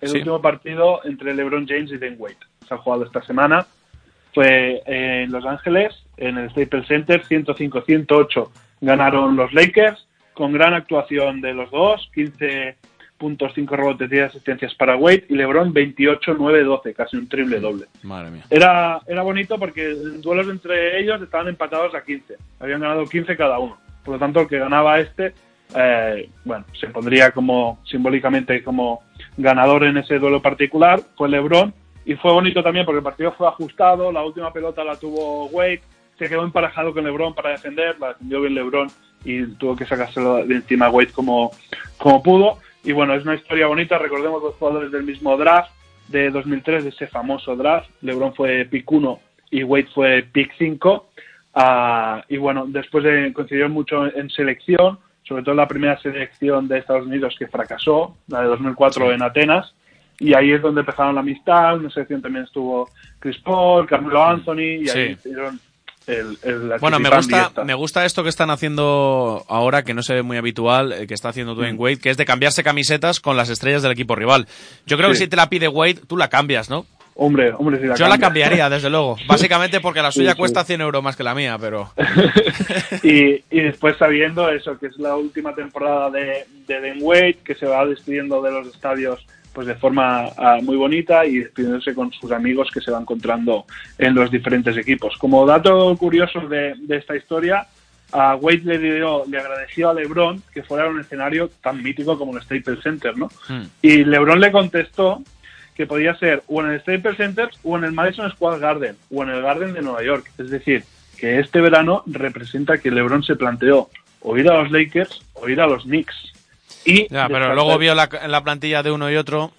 el Sí. último partido entre LeBron James y Dwayne Wade. Se ha jugado esta semana. Fue en Los Ángeles, en el Staples Center, 105-108 ganaron los Lakers, con gran actuación de los dos, 15 puntos, 5 rebotes, 10 asistencias para Wade, y LeBron 28-9-12, casi un triple doble. Madre mía. Era, era bonito porque en duelos entre ellos estaban empatados a 15. Habían ganado 15 cada uno. Por lo tanto, el que ganaba este, eh, bueno, se pondría como simbólicamente como ganador en ese duelo particular. Fue LeBron. Y fue bonito también porque el partido fue ajustado. La última pelota la tuvo Wade. Se quedó emparejado con LeBron para defender. La defendió bien LeBron y tuvo que sacárselo de encima a Wade como, como pudo. Y bueno, es una historia bonita. Recordemos los jugadores del mismo draft de 2003, de ese famoso draft. LeBron fue pick 1 y Wade fue pick 5. Ah, y bueno, después de, coincidieron mucho en selección, sobre todo en la primera selección de Estados Unidos que fracasó, la de 2004 en Atenas. Y ahí es donde empezaron la amistad. En una selección también estuvo Chris Paul, Carmelo Anthony, y ahí Sí. hicieron el, el Bueno, me gusta, me gusta esto que están haciendo ahora, que no se ve muy habitual, eh, que está haciendo Mm. Dwayne Wade, que es de cambiarse camisetas con las estrellas del equipo rival. Yo creo que si te la pide Wade, tú la cambias, ¿no? Hombre, hombre, si la Yo la cambia. cambiaría, desde luego. *laughs* Básicamente porque la suya sí. cuesta 100 euros más que la mía, pero... *laughs* y, y después sabiendo eso, que es la última temporada de, de Dan Wade, que se va despidiendo de los estadios pues de forma ah, muy bonita y despidiéndose con sus amigos que se va encontrando en los diferentes equipos. Como dato curioso de, de esta historia, a Wade le, dio, le agradeció a LeBron que fuera a un escenario tan mítico como el Staples Center, ¿no? Y LeBron le contestó que podía ser o en el Staples Center o en el Madison Square Garden o en el Garden de Nueva York. Es decir, que este verano representa que LeBron se planteó o ir a los Lakers o ir a los Knicks. Y Ya, pero descartar- luego vio la, la plantilla de uno y otro...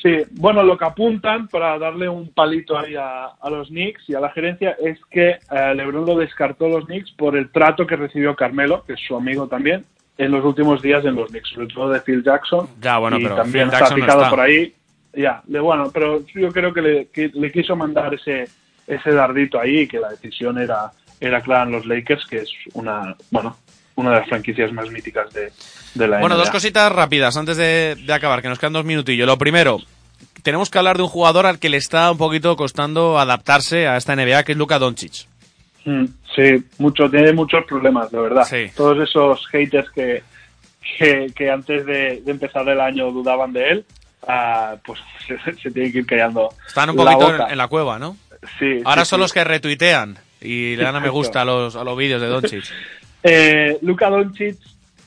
Sí, bueno, lo que apuntan para darle un palito ahí a, a los Knicks y a la gerencia es que eh, LeBron lo descartó los Knicks por el trato que recibió Carmelo, que es su amigo también, en los últimos días en los Knicks, sobre todo de Phil Jackson. Ya, bueno, y pero también Phil está Jackson no picado está. por ahí. Ya, de bueno, pero yo creo que le, que le quiso mandar ese ese dardito ahí y que la decisión era era clara en los Lakers, que es una, bueno, una de las franquicias más míticas de, de la Bueno, NBA. dos cositas rápidas antes de, de acabar, que nos quedan dos minutillos. Lo primero, tenemos que hablar de un jugador al que le está un poquito costando adaptarse a esta NBA, que es Luka Doncic. Mm, Sí, mucho, tiene muchos problemas, de verdad. Todos esos haters que, que, que antes de, de empezar el año dudaban de él, ah, pues *laughs* se, se tienen que ir callando. Están un la poquito en, en la cueva, ¿no? Sí, Ahora sí, son sí. los que retuitean y le dan a me gusta a los, a los vídeos de Doncic. *laughs* Eh, Luka Doncic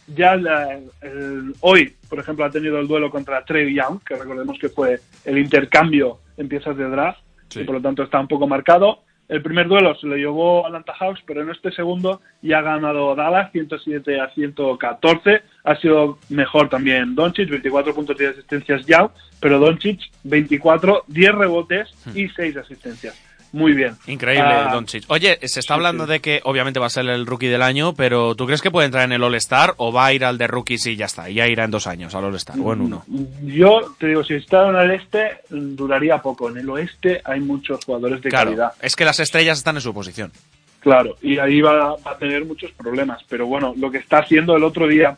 ya la- el- hoy, por ejemplo, ha tenido el duelo contra Trey Young, que recordemos que fue el intercambio en piezas de draft, y por lo tanto está un poco marcado. El primer duelo se lo llevó Atlanta Hawks, pero en este segundo ya ha ganado Dallas 107 a 114. Ha sido mejor también Doncic, 24 puntos de asistencias ya, pero Doncic 24, 10 rebotes y 6 asistencias. Muy bien. Increíble, Ah, Doncic. Oye, se está hablando de que obviamente va a ser el rookie del año, pero ¿tú crees que puede entrar en el All-Star o va a ir al de rookies y ya está? Y ya irá en dos años al All-Star o en uno. Yo te digo, si está en el este, duraría poco. En el oeste hay muchos jugadores de Claro, calidad. es que las estrellas están en su posición. Claro, y ahí va, va a tener muchos problemas. Pero bueno, lo que está haciendo el otro día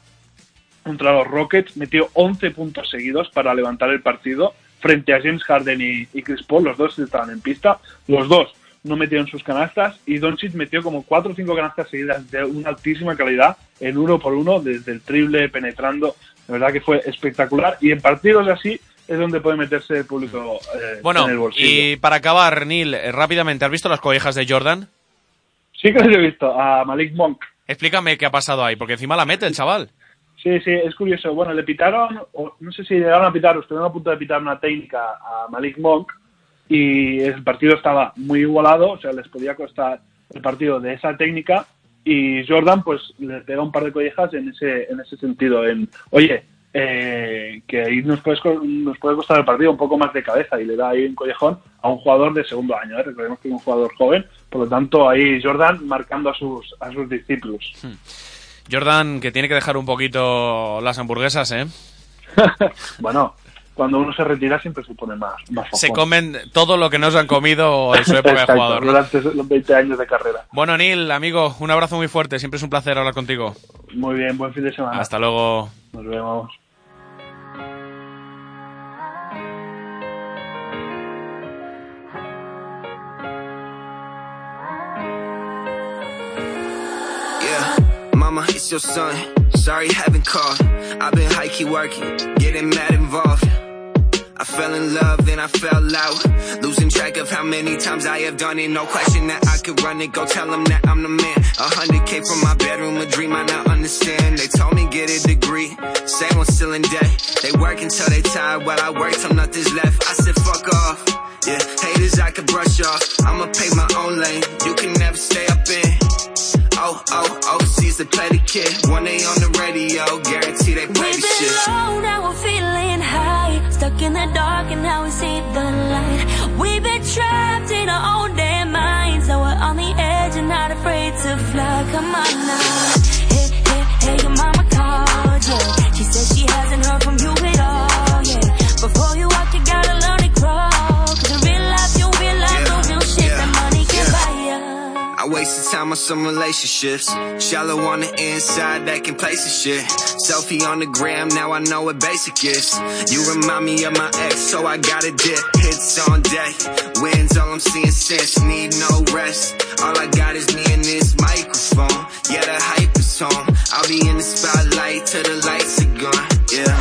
contra los Rockets, metió 11 puntos seguidos para levantar el partido frente a James Harden y, y Chris Paul. Los dos estaban en pista. Los dos no metieron sus canastas y Doncic metió como 4 o 5 canastas seguidas de una altísima calidad en uno por uno, desde el triple, penetrando. La verdad que fue espectacular. Y en partidos así es donde puede meterse el público eh, Bueno, en el bolsillo. y para acabar, Neil, eh, rápidamente, ¿has visto las collejas de Jordan? Sí que los he visto, a Malik Monk. Explícame qué ha pasado ahí, porque encima la mete el chaval. Sí, sí, es curioso. Bueno, le pitaron, o no sé si llegaron a pitar, estuvieron a punto de pitar una técnica a Malik Monk y el partido estaba muy igualado, o sea, les podía costar el partido de esa técnica y Jordan pues le pega un par de collejas en ese, en ese sentido, en, oye, eh, que ahí nos puede, co- nos puede costar el partido un poco más de cabeza y le da ahí un collejón a un jugador de segundo año. ¿eh? Recordemos que es un jugador joven, por lo tanto ahí Jordan marcando a sus, a sus discípulos. Jordan, que tiene que dejar un poquito las hamburguesas, ¿eh? *laughs* Bueno, cuando uno se retira siempre se pone más, más Se comen todo lo que no se han comido en su época de jugador. ¿no? durante los 20 años de carrera. Bueno, Neil, amigo, un abrazo muy fuerte. Siempre es un placer hablar contigo. Muy bien, buen fin de semana. Hasta luego. Nos vemos. It's your son. Sorry, haven't called. I've been high working, getting mad involved. I fell in love, then I fell out. Losing track of how many times I have done it. No question that I could run it. Go tell them that I'm the man. A hundred K from my bedroom, a dream I now understand. They told me get a degree. Same one still in debt. They work until they tired while I work till nothing's left. I said fuck off. Yeah, haters I could brush off. I'ma pay my own lane. You can never stay up in. Oh, oh, overseas the play the kid. One day on the radio, guarantee they play We've the shit. low, now we're feeling high. Stuck in the dark and now we see the light. We've been trapped in our own damn minds. Now we're on the edge and not afraid to fly. Come on now. Hey, hey, hey, your mama called, yeah. On some relationships. Shallow on the inside, that can place of shit. Selfie on the gram, now I know what basic is. You remind me of my ex, so I gotta dip. Hits on deck, wins all I'm seeing since. Need no rest. All I got is me and this microphone. Yeah, the hype is on. I'll be in the spotlight till the lights are gone. Yeah,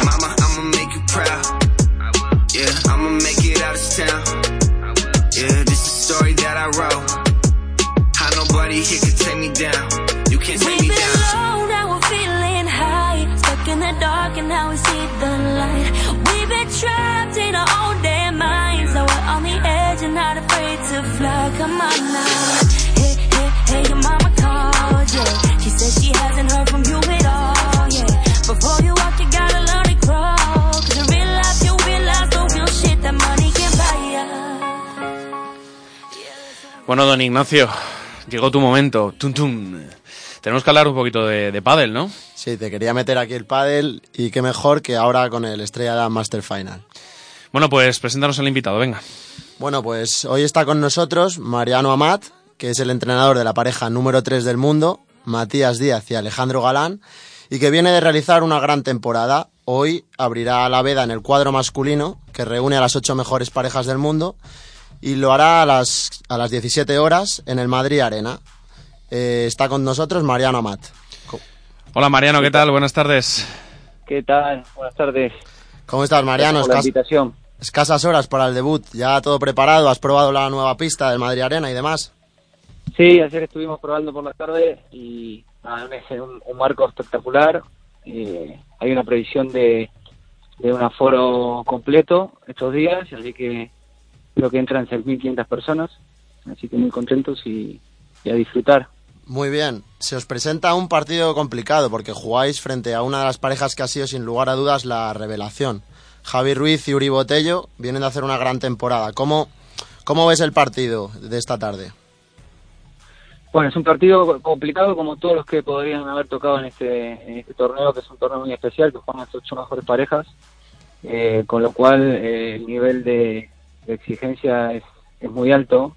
Bueno, don Ignacio, llegó tu momento. Tum, tum. Tenemos que hablar un poquito de, de pádel, ¿no? Sí, te quería meter aquí el pádel y qué mejor que ahora con el Estrella Master Final. Bueno, pues preséntanos al invitado, venga. Bueno, pues hoy está con nosotros Mariano Amat, que es el entrenador de la pareja número 3 del mundo, Matías Díaz y Alejandro Galán, y que viene de realizar una gran temporada. Hoy abrirá la veda en el cuadro masculino, que reúne a las ocho mejores parejas del mundo, y lo hará a las, a las 17 horas en el Madrid Arena. Eh, está con nosotros Mariano Amat. Hola Mariano, ¿qué tal? Buenas tardes. ¿Qué tal? Buenas tardes. ¿Cómo estás, Mariano? Gracias por la invitación. Escasas horas para el debut, ya todo preparado, has probado la nueva pista del Madrid Arena y demás. Sí, ayer estuvimos probando por la tarde y nada, es un, un marco espectacular. Eh, hay una previsión de, de un aforo completo estos días, así que creo que entran 6.500 personas, así que muy contentos y, y a disfrutar. Muy bien, se os presenta un partido complicado porque jugáis frente a una de las parejas que ha sido sin lugar a dudas la revelación. Javi Ruiz y Uri Botello vienen de hacer una gran temporada. ¿Cómo, cómo ves el partido de esta tarde? Bueno, es un partido complicado como todos los que podrían haber tocado en este, en este torneo, que es un torneo muy especial, que juegan las ocho mejores parejas, eh, con lo cual eh, el nivel de, exigencia es, muy alto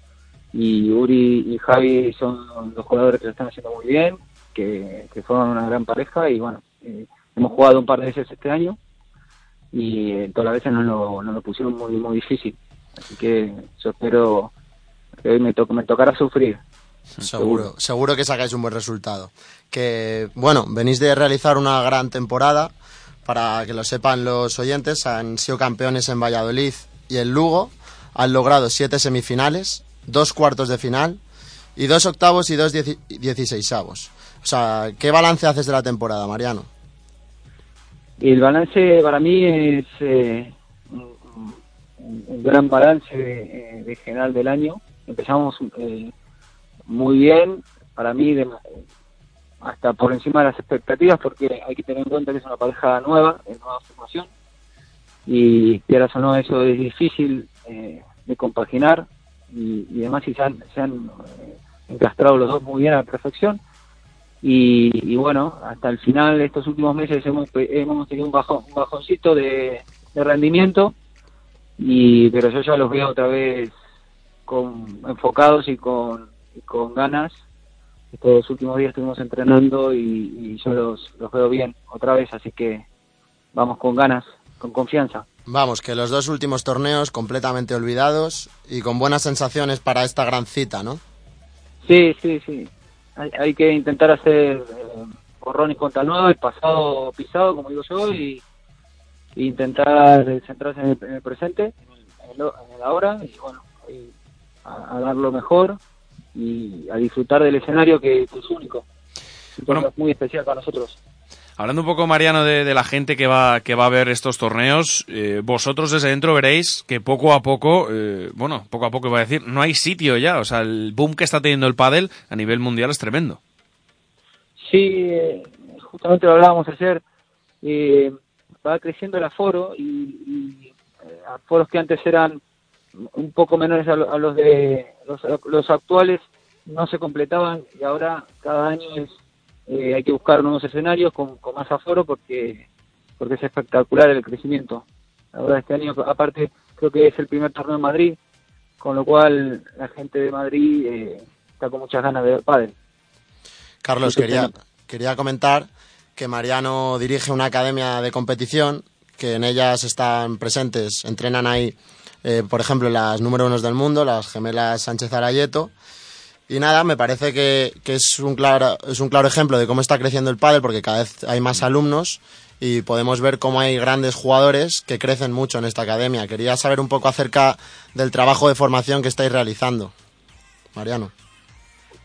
y Uri y Javi son los jugadores que lo están haciendo muy bien, que, que forman una gran pareja y bueno, eh, hemos jugado un par de veces este año y eh, todas las veces nos lo, nos lo pusieron muy, muy difícil, así que yo espero que hoy me, to me tocará sufrir. Seguro, seguro que sacáis un buen resultado. Que, bueno, venís de realizar una gran temporada. Para que lo sepan los oyentes, han sido campeones en Valladolid y en Lugo. Han logrado siete semifinales, dos cuartos de final y dos octavos y dos dieci- dieciseisavos. O sea, ¿qué balance haces de la temporada, Mariano? El balance para mí es eh, un, gran balance de, eh, de general del año. Empezamos eh, muy bien, para mí de- hasta por encima de las expectativas porque hay que tener en cuenta que es una pareja nueva, en nueva formación. Y quieras o no eso es difícil eh, de compaginar. Y, y además si se han, se han eh, encastrado los dos muy bien a la perfección y, y bueno hasta el final de estos últimos meses hemos, hemos tenido un bajón un bajoncito de, de rendimiento y pero yo ya los veo otra vez con enfocados y con, y con ganas estos últimos días estuvimos entrenando y, y yo los, los veo bien otra vez así que vamos con ganas con confianza Vamos, que los dos últimos torneos completamente olvidados y con buenas sensaciones para esta gran cita, ¿no? Sí, sí, sí. Hay, hay que intentar hacer eh, borrón y cuenta nueva, el pasado pisado, como digo yo, y, y intentar centrarse en el, en el presente, en el, en el- en el ahora, y bueno, y a, a dar lo mejor y a disfrutar del escenario que, que es único. Un torneo muy especial para nosotros. Hablando un poco, Mariano, de, la gente que va, que va a ver estos torneos, eh, vosotros desde dentro veréis que poco a poco, eh, bueno, poco a poco iba a decir, no hay sitio ya. O sea, el boom que está teniendo el pádel a nivel mundial es tremendo. Sí, justamente lo hablábamos ayer, eh, va creciendo el aforo y, eh, aforos que antes eran un poco menores a, a los de los, los actuales no se completaban y ahora cada año es eh, hay que buscar nuevos escenarios con, con más aforo porque porque es espectacular el crecimiento. Ahora este año aparte creo que es el primer torneo en Madrid, con lo cual la gente de Madrid eh, está con muchas ganas de ver pádel. Carlos, Sí, quería, quería comentar que Mariano dirige una academia de competición, que en ellas están presentes, entrenan ahí, eh, por ejemplo, las número unos del mundo, las gemelas Sánchez Arayeto. Y nada, me parece que, que es, un claro, es un claro ejemplo de cómo está creciendo el pádel, porque cada vez hay más alumnos y podemos ver cómo hay grandes jugadores que crecen mucho en esta academia. Quería saber un poco acerca del trabajo de formación que estáis realizando. Mariano.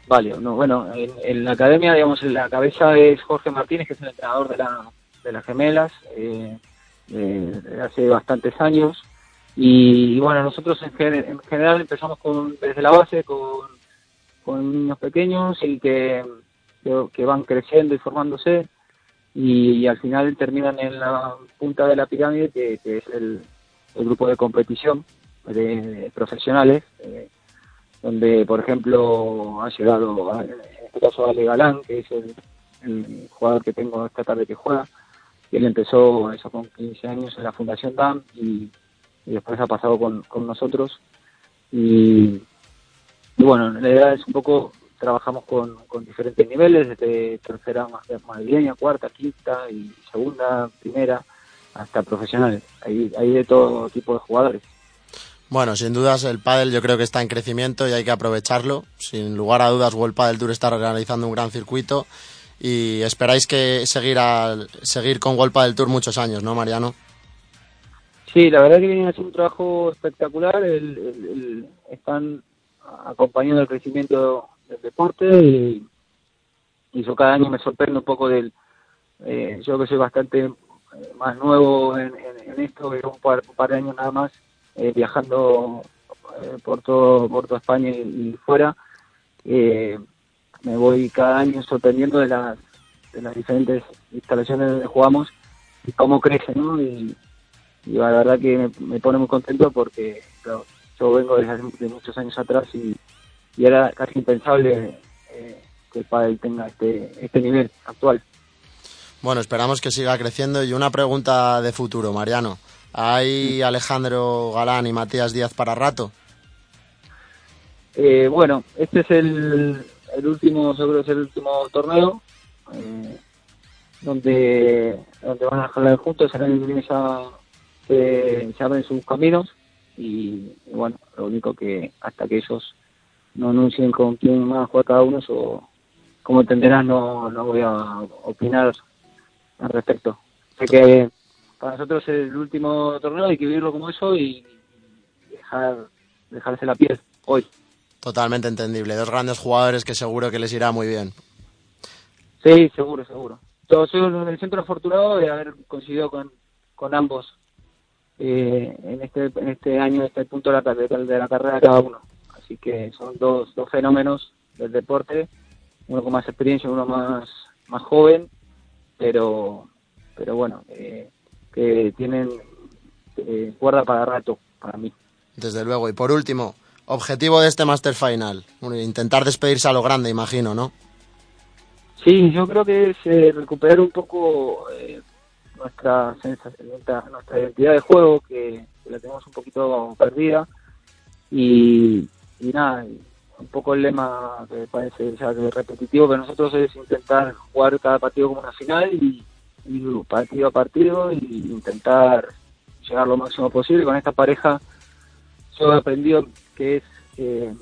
Vale, no, bueno, en, en la academia, digamos, la cabeza es Jorge Martínez, que es el entrenador de, la, de las gemelas, eh, eh, hace bastantes años. Y, bueno, nosotros en, en general empezamos con, desde la base con, con niños pequeños y que, que, van creciendo y formándose y, al final terminan en la punta de la pirámide, que, es el, grupo de competición profesionales. eh, donde por ejemplo ha llegado en este caso Ale Galán que es el, jugador que tengo esta tarde que juega él empezó eso con 15 años en la Fundación DAM y, y después ha pasado con, con nosotros y, y bueno la idea es un poco trabajamos con, con diferentes niveles desde tercera más madrileña cuarta quinta y segunda primera hasta profesionales hay, hay de todo tipo de jugadores Bueno, sin dudas el pádel yo creo que está en crecimiento y hay que aprovecharlo. Sin lugar a dudas, World Padel Tour está realizando un gran circuito y esperáis que seguir al, seguir con World Padel Tour muchos años, ¿no, Mariano? Sí, la verdad que vienen haciendo un trabajo espectacular. el- el- el- están acompañando el crecimiento del deporte y, y yo cada año me sorprendo un poco del. eh, yo que soy bastante eh, más nuevo en, esto, llevo un par, un par de años nada más eh, viajando eh, por todo por toda España y, fuera. me voy cada año sorprendiendo de las, de las diferentes instalaciones donde jugamos y cómo crece, ¿no? Y, la verdad que me, pone muy contento porque yo vengo desde hace de muchos años atrás y, y era casi impensable eh, que el pádel tenga este, este nivel actual. Bueno, esperamos que siga creciendo y una pregunta de futuro, Mariano. ¿Hay Alejandro Galán y Matías Díaz para rato? Eh, bueno, este es el, el último, que es el último torneo eh, donde, donde van a jalar juntos, ya se, se abren sus caminos y, bueno, lo único que hasta que ellos no anuncien con quién van a jugar cada uno, o como entenderás no, no voy a opinar al respecto. Sé que para nosotros es el último torneo, hay que vivirlo como eso y dejar dejarse la piel hoy. Totalmente entendible. Dos grandes jugadores que seguro que les irá muy bien. Sí, seguro, seguro. Yo soy el centro afortunado de haber coincidido con, con ambos eh, en este en este año, en este punto de la, carrera, de la carrera cada uno. Así que son dos, dos fenómenos del deporte uno con más experiencia, uno más, más joven, pero, pero bueno, eh, que tienen eh, cuerda para rato, para mí. Desde luego. Y por último, objetivo de este Master Final. Bueno, intentar despedirse a lo grande, imagino, ¿no? Sí, yo creo que es eh, recuperar un poco eh, nuestra, nuestra nuestra identidad de juego, que, que la tenemos un poquito perdida. Y, y nada, un poco el lema que parece ya que repetitivo, pero nosotros es intentar jugar cada partido como una final y, y partido a partido y intentar llegar lo máximo posible. Con esta pareja yo he aprendido que es eh,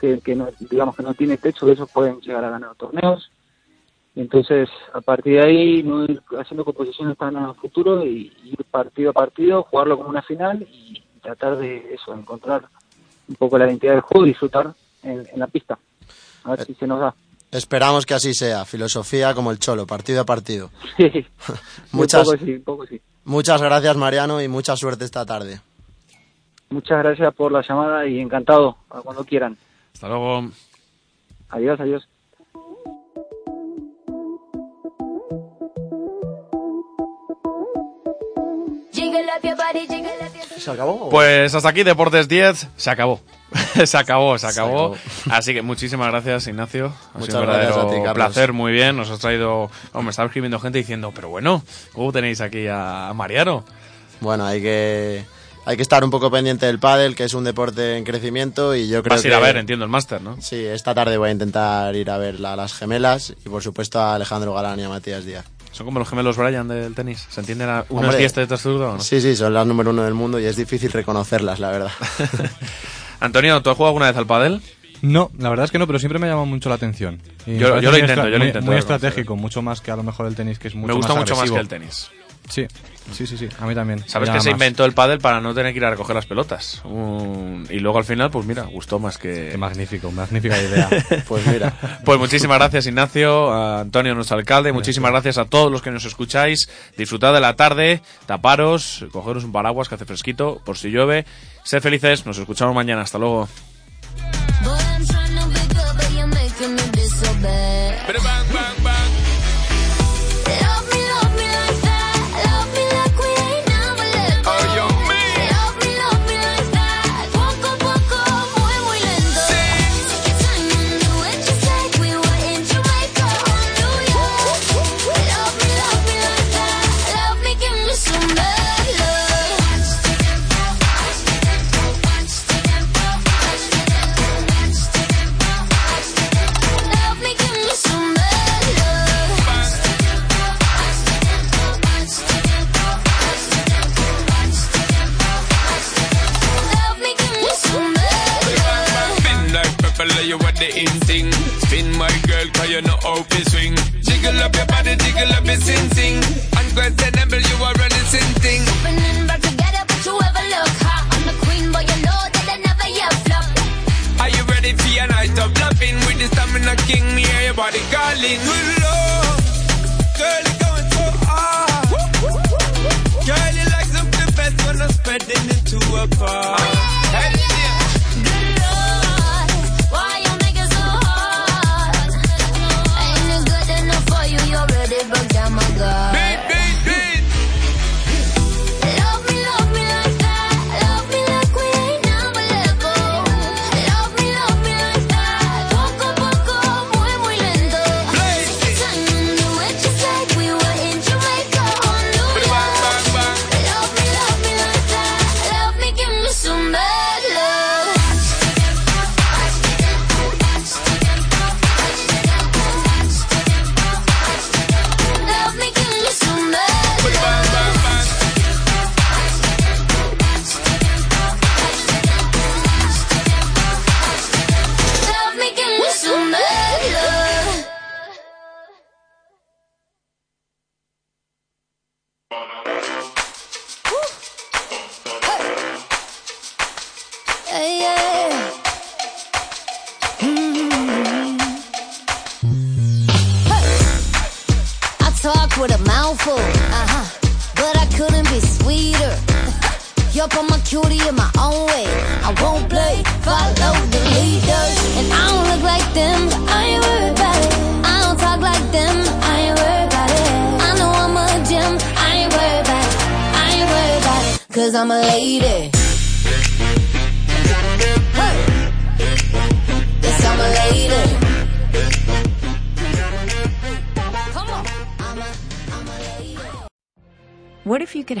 que, que no, digamos que no tiene techo, que ellos pueden llegar a ganar torneos. Entonces, a partir de ahí, no ir haciendo composiciones tan a futuro y ir partido a partido, jugarlo como una final y tratar de eso, encontrar un poco la identidad del juego y disfrutar en, en la pista. A ver si se nos da. Esperamos que así sea. Filosofía como el cholo, partido a partido. *laughs* Sí, *laughs* Muchas, un poco sí, un poco sí. muchas gracias, Mariano, y mucha suerte esta tarde. Muchas gracias por la llamada y encantado, a cuando quieran. Hasta luego. Adiós, adiós. ¿Se acabó? Pues hasta aquí Deportes 10. *laughs* Se acabó. se acabó, se acabó. Así que muchísimas gracias, Ignacio. Ha Muchas sido un gracias a ti, Carlos. placer, muy bien. Nos has traído. Oh, me estaba escribiendo gente diciendo, pero bueno, ¿cómo tenéis aquí a Mariano? Bueno, hay que hay que estar un poco pendiente del pádel, que es un deporte en crecimiento y yo creo Vas a ir a ver, entiendo, el máster, ¿no? Sí, esta tarde voy a intentar ir a ver a las gemelas y por supuesto a Alejandro Galán y a Matías Díaz. Son como los gemelos Bryan del tenis. ¿Se entienden a uno Hombre, es y otro zurdo, o no? Sí, sí, son las número uno del mundo y es difícil reconocerlas, la verdad. *laughs* Antonio, ¿tú has jugado alguna vez al pádel? No, la verdad es que no, pero siempre me ha llamado mucho la atención. Y Yo- lo intento, yo lo muy- intento Muy estratégico, mucho más que a lo mejor el tenis, que es mucho Me gusta más mucho más que el tenis. Sí, sí, sí, sí, a mí también. ¿Sabes que se más. inventó el pádel para no tener que ir a recoger las pelotas? Un- Y luego al final, pues mira, gustó más que... Qué magnífico, magnífica idea. *laughs* Pues mira. Pues muchísimas gracias Ignacio, a Antonio nuestro alcalde, muchísimas gracias a todos los que nos escucháis. Disfrutad de la tarde, taparos, cogeros un paraguas que hace fresquito por si llueve. Sed felices, nos escuchamos mañana, hasta luego. The in thing. Spin my girl, cause you know how to swing. Jiggle up your body, jiggle up your sing sing. Unquestionable, you are running sin thing. Opening back together, but you ever look hot. I'm the queen, but you know that I never yet flop. Are you ready for your night of loving? With the stamina king, me hear your body calling. Good lord, girl, you're going so hard. Girl, you like something best when I'm spreading it to a bar. Hey, oh, yeah. Good broke